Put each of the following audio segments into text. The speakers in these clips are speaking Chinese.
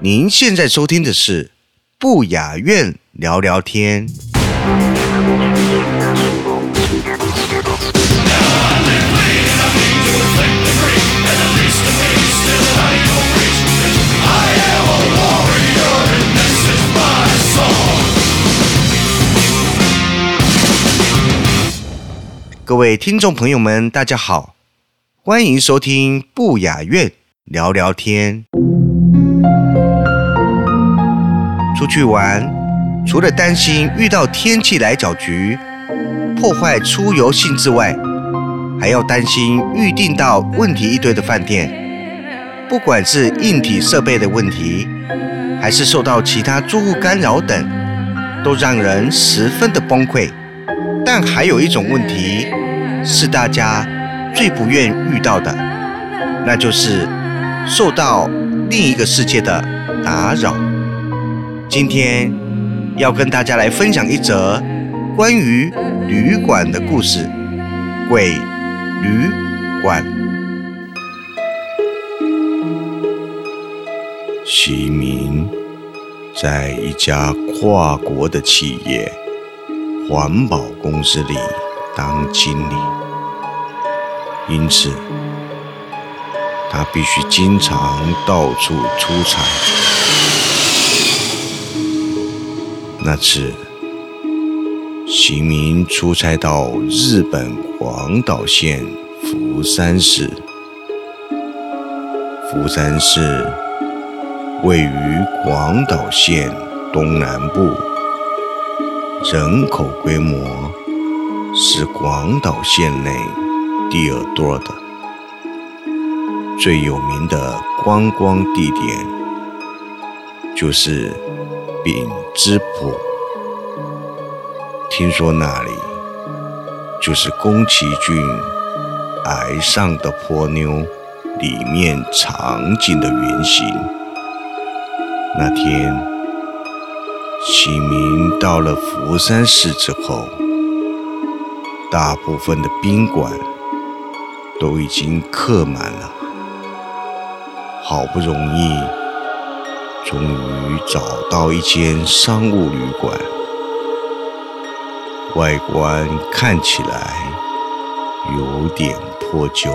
您现在收听的是不雅院聊聊天。各位听众朋友们，大家好，欢迎收听不雅院聊聊天。出去玩，除了担心遇到天气来搅局，破坏出游兴致外，还要担心预订到问题一堆的饭店，不管是硬体设备的问题，还是受到其他住户干扰等，都让人十分的崩溃。但还有一种问题是大家最不愿遇到的，那就是受到另一个世界的打扰。今天要跟大家来分享一则关于旅馆的故事——鬼旅馆。徐明在一家跨国的企业。环保公司里当经理，因此他必须经常到处出差。那次，行明出差到日本广岛县福山市。福山市位于广岛县东南部。人口规模是广岛县内第二多的，最有名的观光地点就是丙之浦。听说那里就是宫崎骏《崖上的泼妞》里面场景的原型。那天。启明到了福山市之后，大部分的宾馆都已经客满了。好不容易，终于找到一间商务旅馆，外观看起来有点破旧。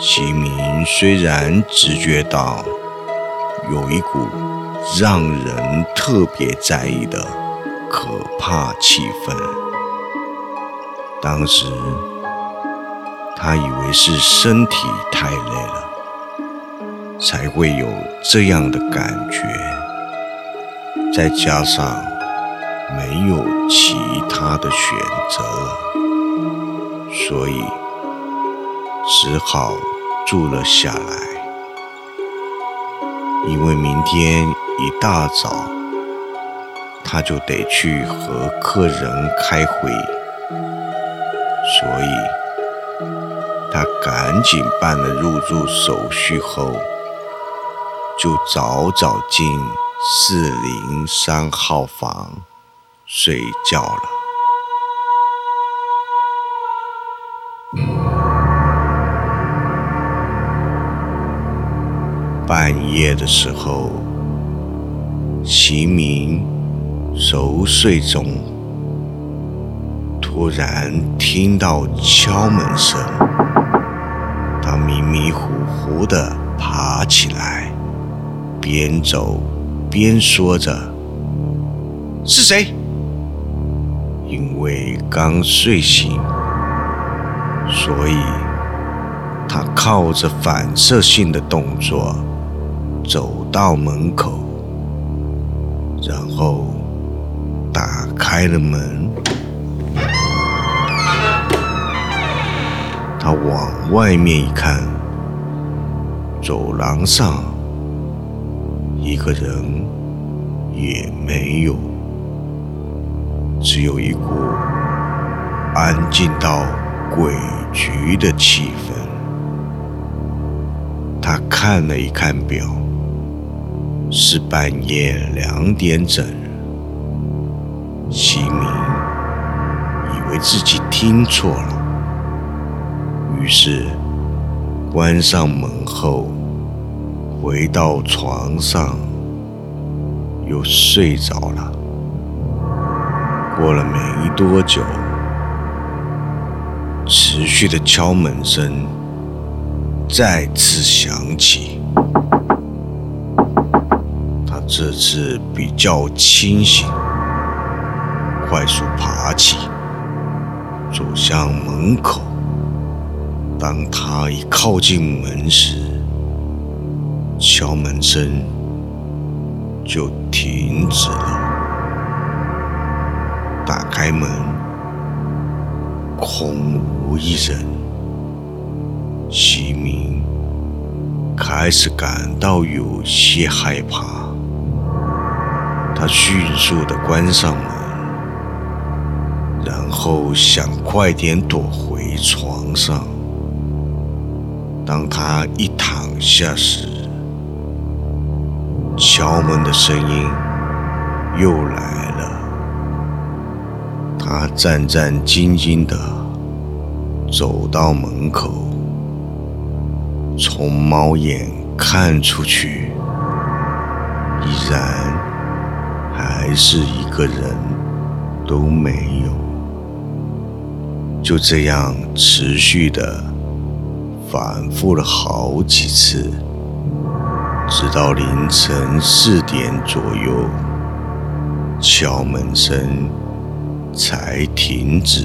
启明虽然直觉到有一股。让人特别在意的可怕气氛。当时他以为是身体太累了，才会有这样的感觉，再加上没有其他的选择了，所以只好住了下来。因为明天。一大早，他就得去和客人开会，所以他赶紧办了入住手续后，就早早进四零三号房睡觉了。半夜的时候。齐明熟睡中，突然听到敲门声。他迷迷糊糊地爬起来，边走边说着：“是谁？”因为刚睡醒，所以他靠着反射性的动作走到门口。然后打开了门，他往外面一看，走廊上一个人也没有，只有一股安静到诡谲的气氛。他看了一看表，是半夜两点整。西明以为自己听错了，于是关上门后，回到床上，又睡着了。过了没多久，持续的敲门声再次响起。他这次比较清醒。快速爬起，走向门口。当他一靠近门时，敲门声就停止了。打开门，空无一人。西明开始感到有些害怕，他迅速的关上门。然后想快点躲回床上。当他一躺下时，敲门的声音又来了。他战战兢兢地走到门口，从猫眼看出去，依然还是一个人都没有。就这样持续的反复了好几次，直到凌晨四点左右，敲门声才停止，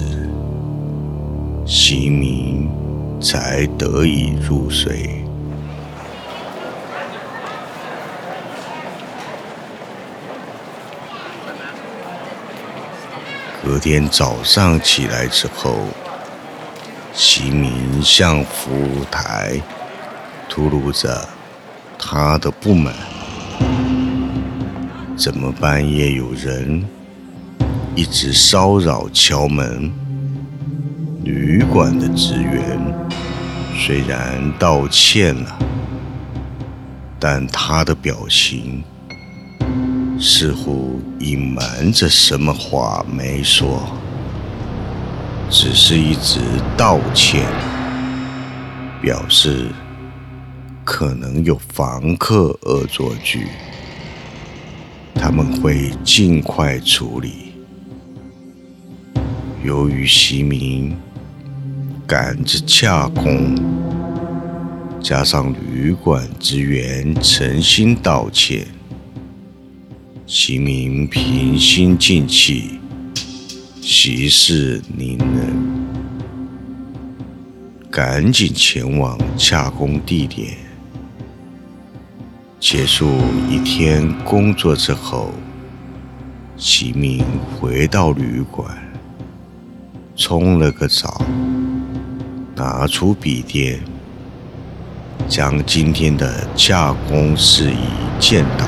西明才得以入睡。隔天早上起来之后，西明向服务台吐露着他的不满：怎么半夜有人一直骚扰敲门？旅馆的职员虽然道歉了，但他的表情……似乎隐瞒着什么话没说，只是一直道歉，表示可能有房客恶作剧，他们会尽快处理。由于席明赶着洽公，加上旅馆职员诚心道歉。齐明平心静气，息事宁人，赶紧前往洽公地点。结束一天工作之后，齐明回到旅馆，冲了个澡，拿出笔电，将今天的洽工事宜建档。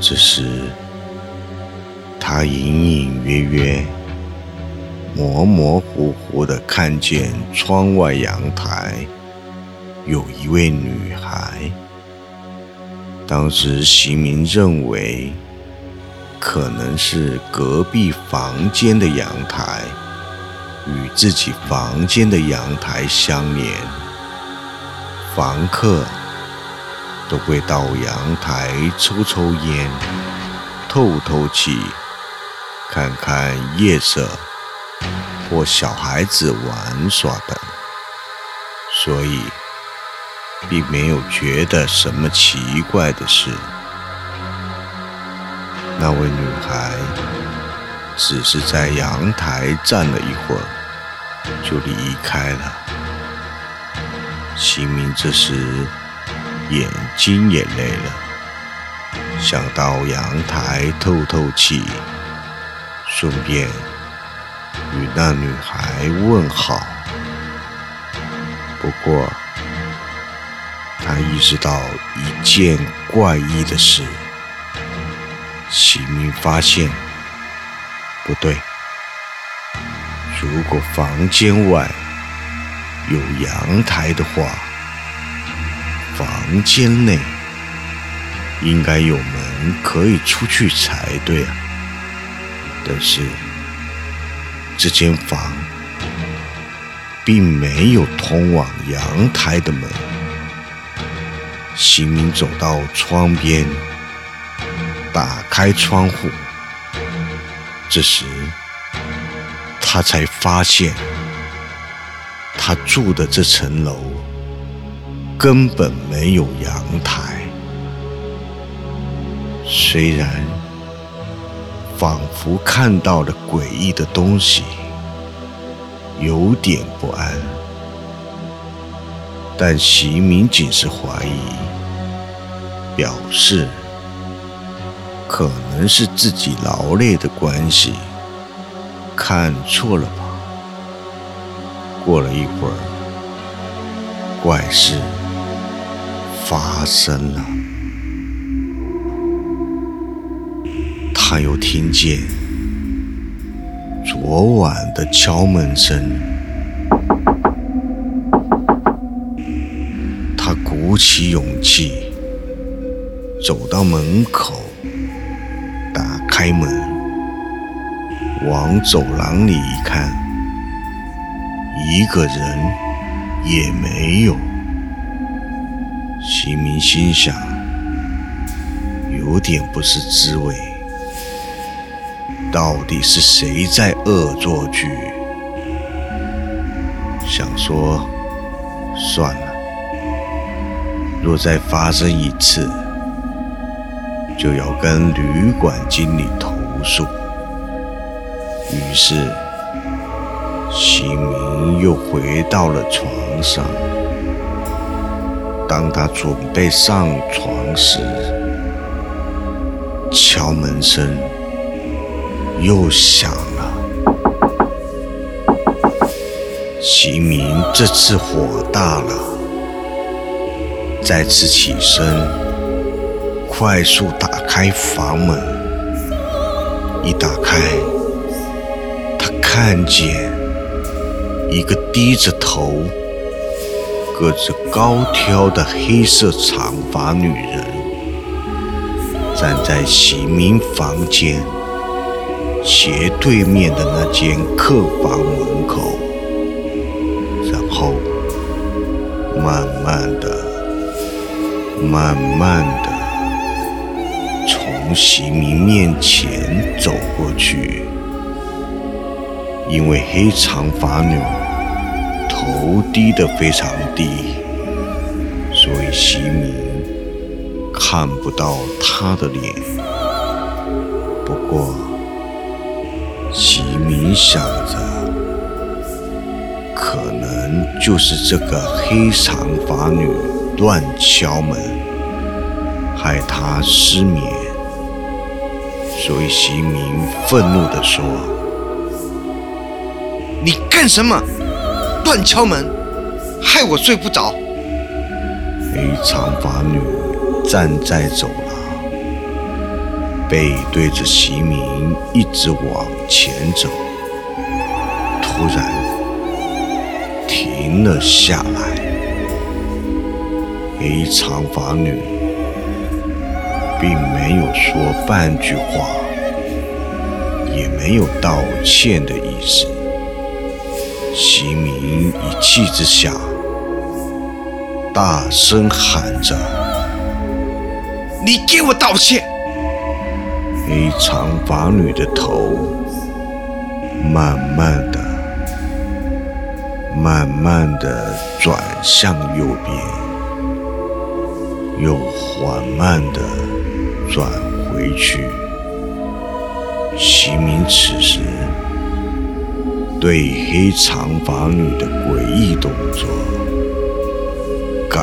这时，他隐隐约约、模模糊糊的看见窗外阳台有一位女孩。当时，席明认为可能是隔壁房间的阳台与自己房间的阳台相连，房客。都会到阳台抽抽烟、透透气、看看夜色或小孩子玩耍等，所以并没有觉得什么奇怪的事。那位女孩只是在阳台站了一会儿，就离开了。新明这时。眼睛也累了，想到阳台透透气，顺便与那女孩问好。不过，他意识到一件怪异的事：喜明发现不对。如果房间外有阳台的话，房间内应该有门可以出去才对啊。但是这间房并没有通往阳台的门。行明走到窗边，打开窗户。这时，他才发现，他住的这层楼根本没有阳台。虽然仿佛看到了诡异的东西，有点不安。但席明仅是怀疑，表示可能是自己劳累的关系，看错了吧。过了一会儿，怪事发生了，他又听见昨晚的敲门声。他鼓起勇气走到门口，打开门，往走廊里一看，一个人也没有。西明心想，有点不是滋味，到底是谁在恶作剧？想说，算了。若再发生一次，就要跟旅馆经理投诉。于是，西明又回到了床上。当他准备上床时，敲门声又响了。西明这次火大了。再次起身，快速打开房门。一打开，他看见一个低着头、个子高挑的黑色长发女人，站在洗明房间斜对面的那间客房门口，然后慢慢的。慢慢的从席明面前走过去，因为黑长发女头低得非常低，所以席明看不到她的脸。不过，席明想着，可能就是这个黑长发女。乱敲门，害他失眠。所以席明愤怒地说：“你干什么？乱敲门，害我睡不着。”黑长发女站在走廊，背对着席明，一直往前走。突然，停了下来。黑长发女并没有说半句话，也没有道歉的意思。齐明一气之下，大声喊着：“你给我道歉！”黑长发女的头慢慢的、慢慢的转向右边。又缓慢地转回去。齐明此时对黑长发女的诡异动作感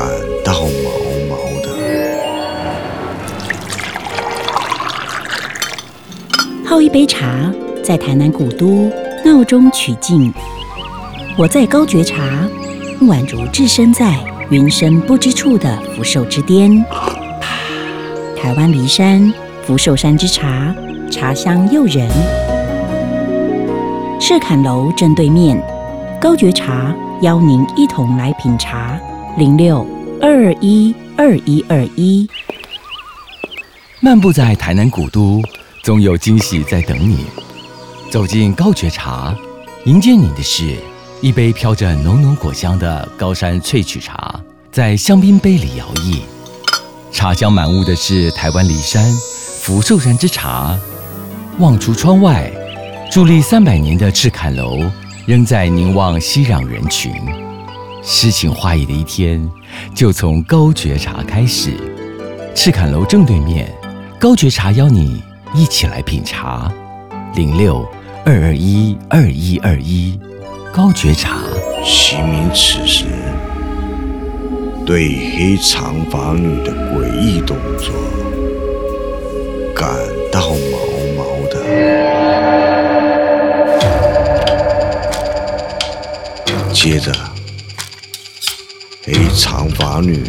泡一杯茶，在台南古都闹中取静。我在高觉茶，宛如置身在云深不知处的福寿之巅。台湾梨山福寿山之茶，茶香诱人。赤坎楼正对面，高觉茶邀您一同来品茶。零六二二一二一二一。漫步在台南古都，总有惊喜在等你。走进高觉茶，迎接你的是一杯飘着浓浓果香的高山萃取茶，在香槟杯里摇曳。茶香满屋的是台湾梨山福寿山之茶。望出窗外，伫立三百年的赤坎楼仍在凝望熙攘人群。诗情画意的一天，就从高觉茶开始。赤坎楼正对面。高觉茶邀你一起来品茶，零六二二一二一二一，高觉茶。齐明此时对黑长发女的诡异动作感到毛毛的，接着黑长发女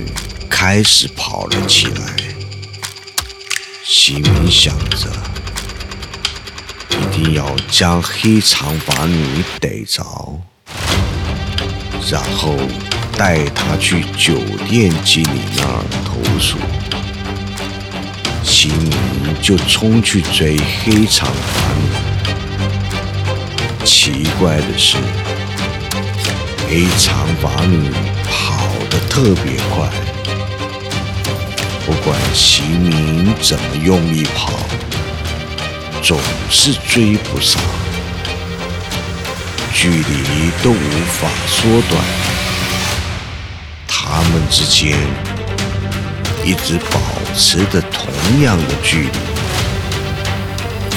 开始跑了起来。齐明想着，一定要将黑长发女逮着，然后带她去酒店经理那儿投诉。齐明就冲去追黑长发女。奇怪的是，黑长发女跑得特别快。不管齐明怎么用？力跑，总是追不上，距离都无法缩短。他们之间一直保持着同样的距离，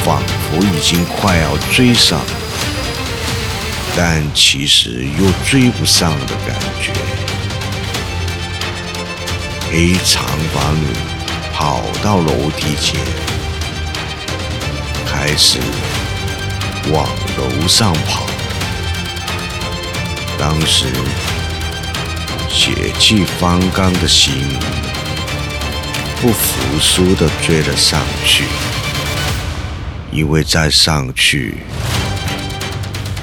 仿佛已经快要追上，但其实又追不上的感觉。黑长发女跑到楼梯前，开始往楼上跑。当时血气方刚的心不服输地追了上去，因为再上去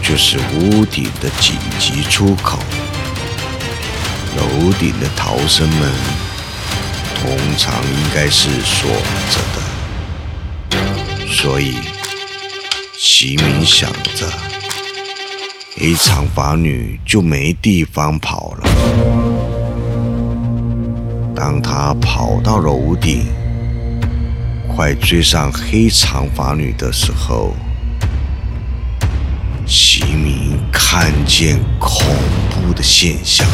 就是屋顶的紧急出口，楼顶的逃生门。通常应该是锁着的，所以齐明想着，黑长发女就没地方跑了。当他跑到楼顶，快追上黑长发女的时候，齐明看见恐怖的现象。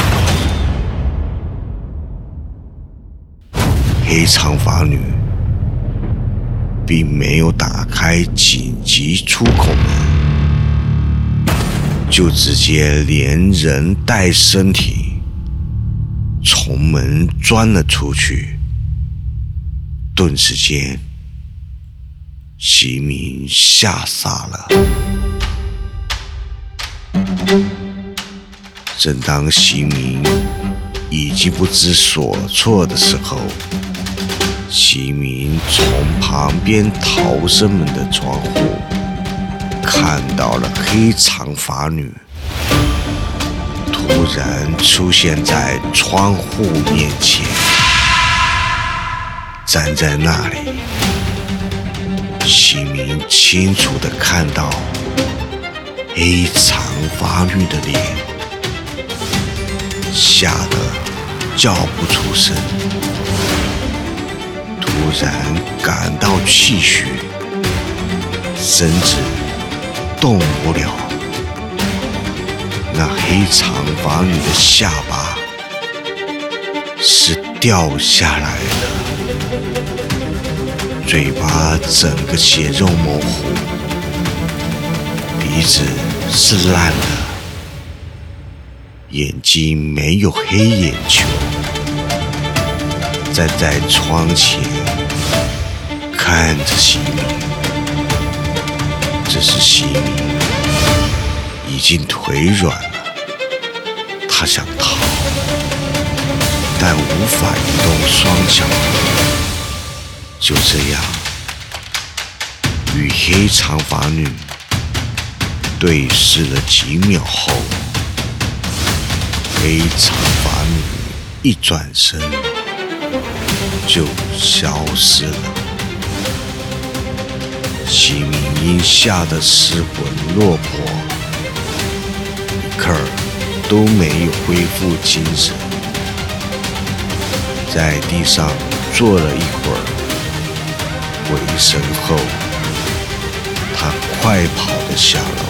黑长发女并没有打开紧急出口门，就直接连人带身体从门钻了出去。顿时间，齐明吓傻了。正当齐明已经不知所措的时候，齐明从旁边逃生门的窗户看到了黑长发女，突然出现在窗户面前，站在那里。齐明清楚的看到黑长发女的脸，吓得叫不出声。突然感到气虚，身子动不了。那黑长发女的下巴是掉下来的，嘴巴整个血肉模糊，鼻子是烂的，眼睛没有黑眼球，站在窗前。看着西明，这时西明已经腿软了，他想逃，但无法移动双脚。就这样，与黑长发女对视了几秒后，黑长发女一转身就消失了。齐明因吓得失魂落魄，克尔都没有恢复精神，在地上坐了一会儿，回神后，他快跑的下楼，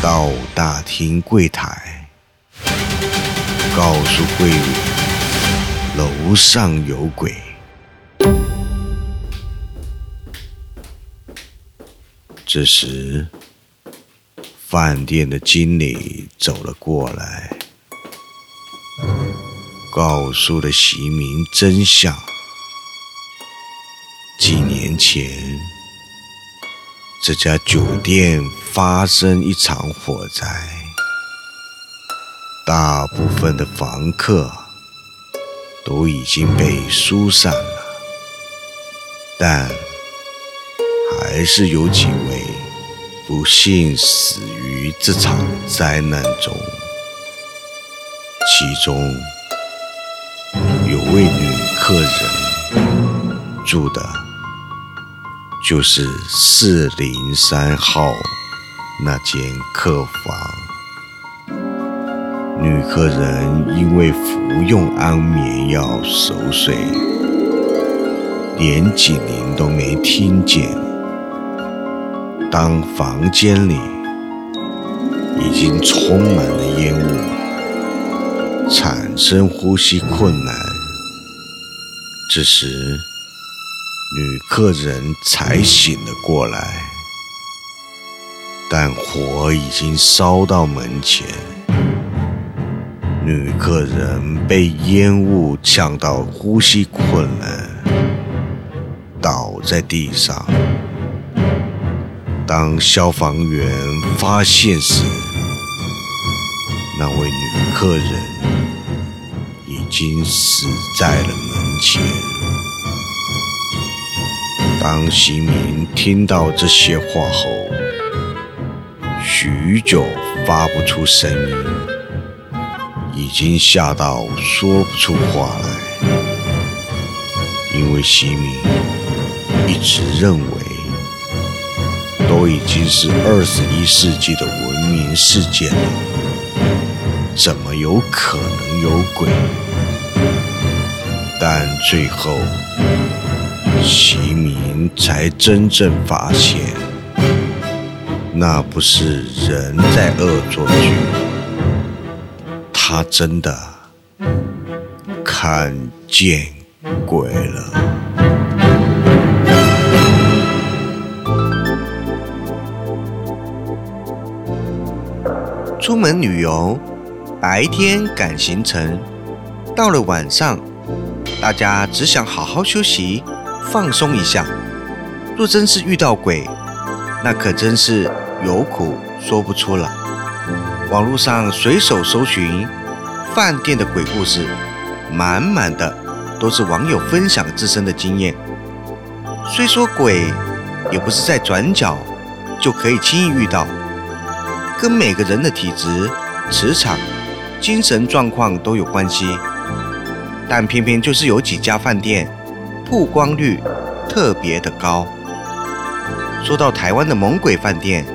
到大厅柜台，告诉柜员楼上有鬼。这时，饭店的经理走了过来，告诉了席明真相。几年前，这家酒店发生一场火灾，大部分的房客都已经被疏散了，但……还是有几位不幸死于这场灾难中，其中有位女客人住的就是四零三号那间客房。女客人因为服用安眠药熟睡，连警铃都没听见。当房间里已经充满了烟雾，产生呼吸困难，这时女客人才醒了过来，但火已经烧到门前，女客人被烟雾呛到呼吸困难，倒在地上。当消防员发现时，那位女客人已经死在了门前。当席明听到这些话后，许久发不出声音，已经吓到说不出话来，因为席明一直认为。都已经是二十一世纪的文明世界了，怎么有可能有鬼？但最后，齐明才真正发现，那不是人在恶作剧，他真的看见鬼了。出门旅游，白天赶行程，到了晚上，大家只想好好休息、放松一下。若真是遇到鬼，那可真是有苦说不出了。网络上随手搜寻饭店的鬼故事，满满的都是网友分享自身的经验。虽说鬼也不是在转角就可以轻易遇到。跟每个人的体质、磁场、精神状况都有关系，但偏偏就是有几家饭店曝光率特别的高。说到台湾的猛鬼饭店，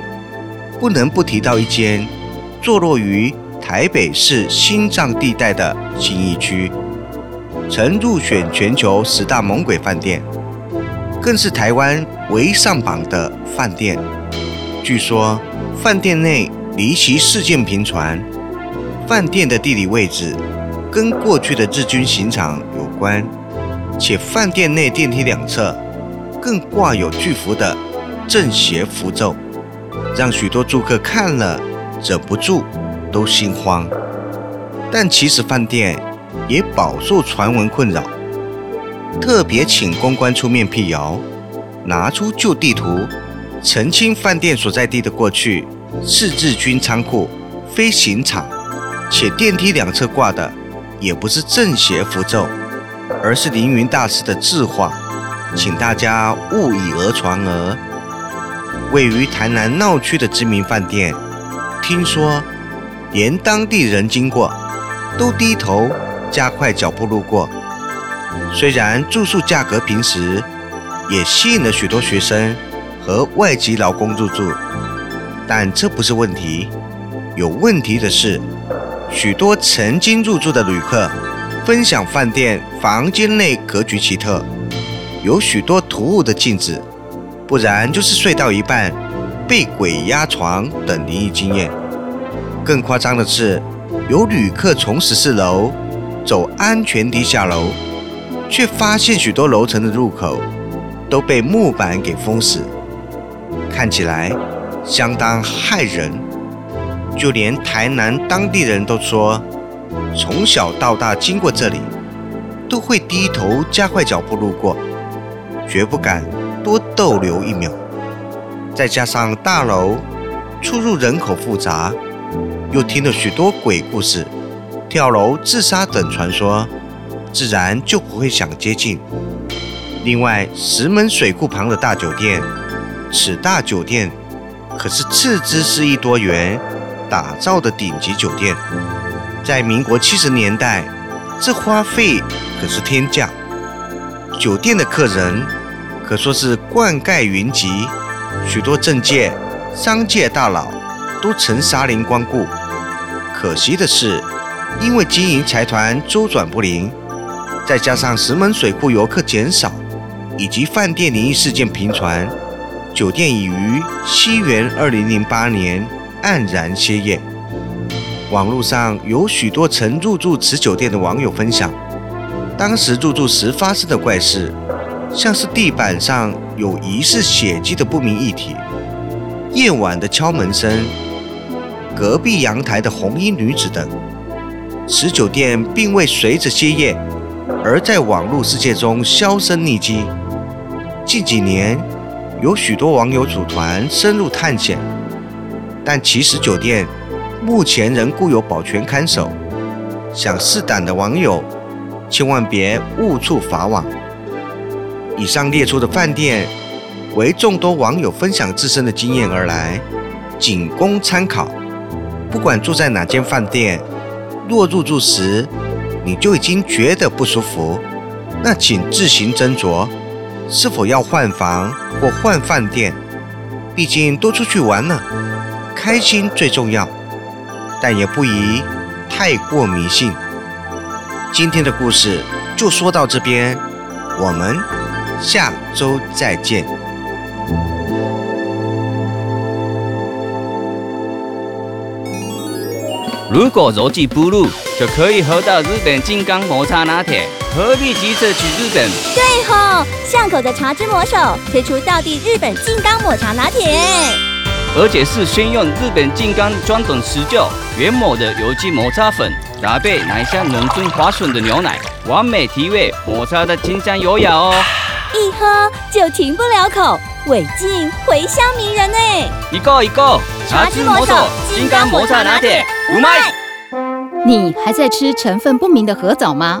不能不提到一间坐落于台北市心脏地带的新义区，曾入选全球十大猛鬼饭店，更是台湾唯一上榜的饭店。据说。饭店内离奇事件频传，饭店的地理位置跟过去的日军刑场有关，且饭店内电梯两侧更挂有巨幅的正邪符咒，让许多住客看了忍不住都心慌。但其实饭店也饱受传闻困扰，特别请公关出面辟谣，拿出旧地图。澄清饭店所在地的过去是日军仓库、飞行场，且电梯两侧挂的也不是正邪符咒，而是凌云大师的字画，请大家勿以讹传讹。位于台南闹区的知名饭店，听说连当地人经过都低头加快脚步路过。虽然住宿价格平时，也吸引了许多学生和外籍劳工入住，但这不是问题。有问题的是，许多曾经入住的旅客分享饭店房间内格局奇特，有许多突兀的镜子。不然就是睡到一半被鬼压床等灵异经验。更夸张的是，有旅客从十四楼走安全梯下楼，却发现许多楼层的入口都被木板给封死，看起来相当骇人。就连台南当地人都说，从小到大经过这里，都会低头加快脚步路过，绝不敢。多逗留一秒，再加上大楼出入人口复杂，又听了许多鬼故事、跳楼自杀等传说，自然就不会想接近。另外，石门水库旁的大酒店，此大酒店可是斥资四亿多元打造的顶级酒店，在民国七十年代，这花费可是天价。酒店的客人。可说是冠盖云集，许多政界、商界大佬都曾沙林光顾。可惜的是，因为经营财团周转不灵，再加上石门水库游客减少，以及饭店灵异事件频传，酒店已于西元二零零八年黯然歇业。网络上有许多曾入住此酒店的网友分享，当时入住时发生的怪事。像是地板上有疑似血迹的不明液体，夜晚的敲门声，隔壁阳台的红衣女子等。此酒店并未随着歇业而在网络世界中销声匿迹。近几年，有许多网友组团深入探险，但其实酒店目前仍固有保全看守。想试胆的网友，千万别误触法网。以上列出的饭店，为众多网友分享自身的经验而来，仅供参考。不管住在哪间饭店，若入住时你就已经觉得不舒服，那请自行斟酌是否要换房或换饭店。毕竟多出去玩了，开心最重要，但也不宜太过迷信。今天的故事就说到这边，我们。下周再见。如果柔记不入，就可以喝到日本金刚抹茶拿铁，何必急着去日本？对吼，巷口的茶之魔手推出道地日本金刚抹茶拿铁，而且是先用日本金刚专等持久原抹的有机抹茶粉，搭配奶香浓醇滑顺的牛奶，完美提味，抹茶的清香优雅哦。一喝就停不了口，尾劲回香迷人呢。一个一个，茶之魔手金刚抹茶拿铁，五卖。你还在吃成分不明的核藻吗？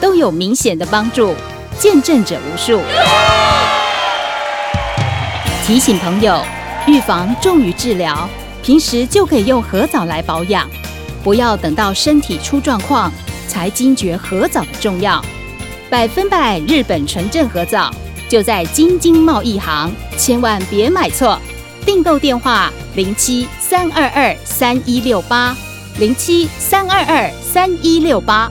都有明显的帮助，见证者无数。提醒朋友，预防重于治疗，平时就可以用核藻来保养。不要等到身体出状况才惊觉核藻的重要。百分百日本纯正核藻就在京津贸易行，千万别买错。订购电话：零七三二二三一六八，零七三二二三一六八。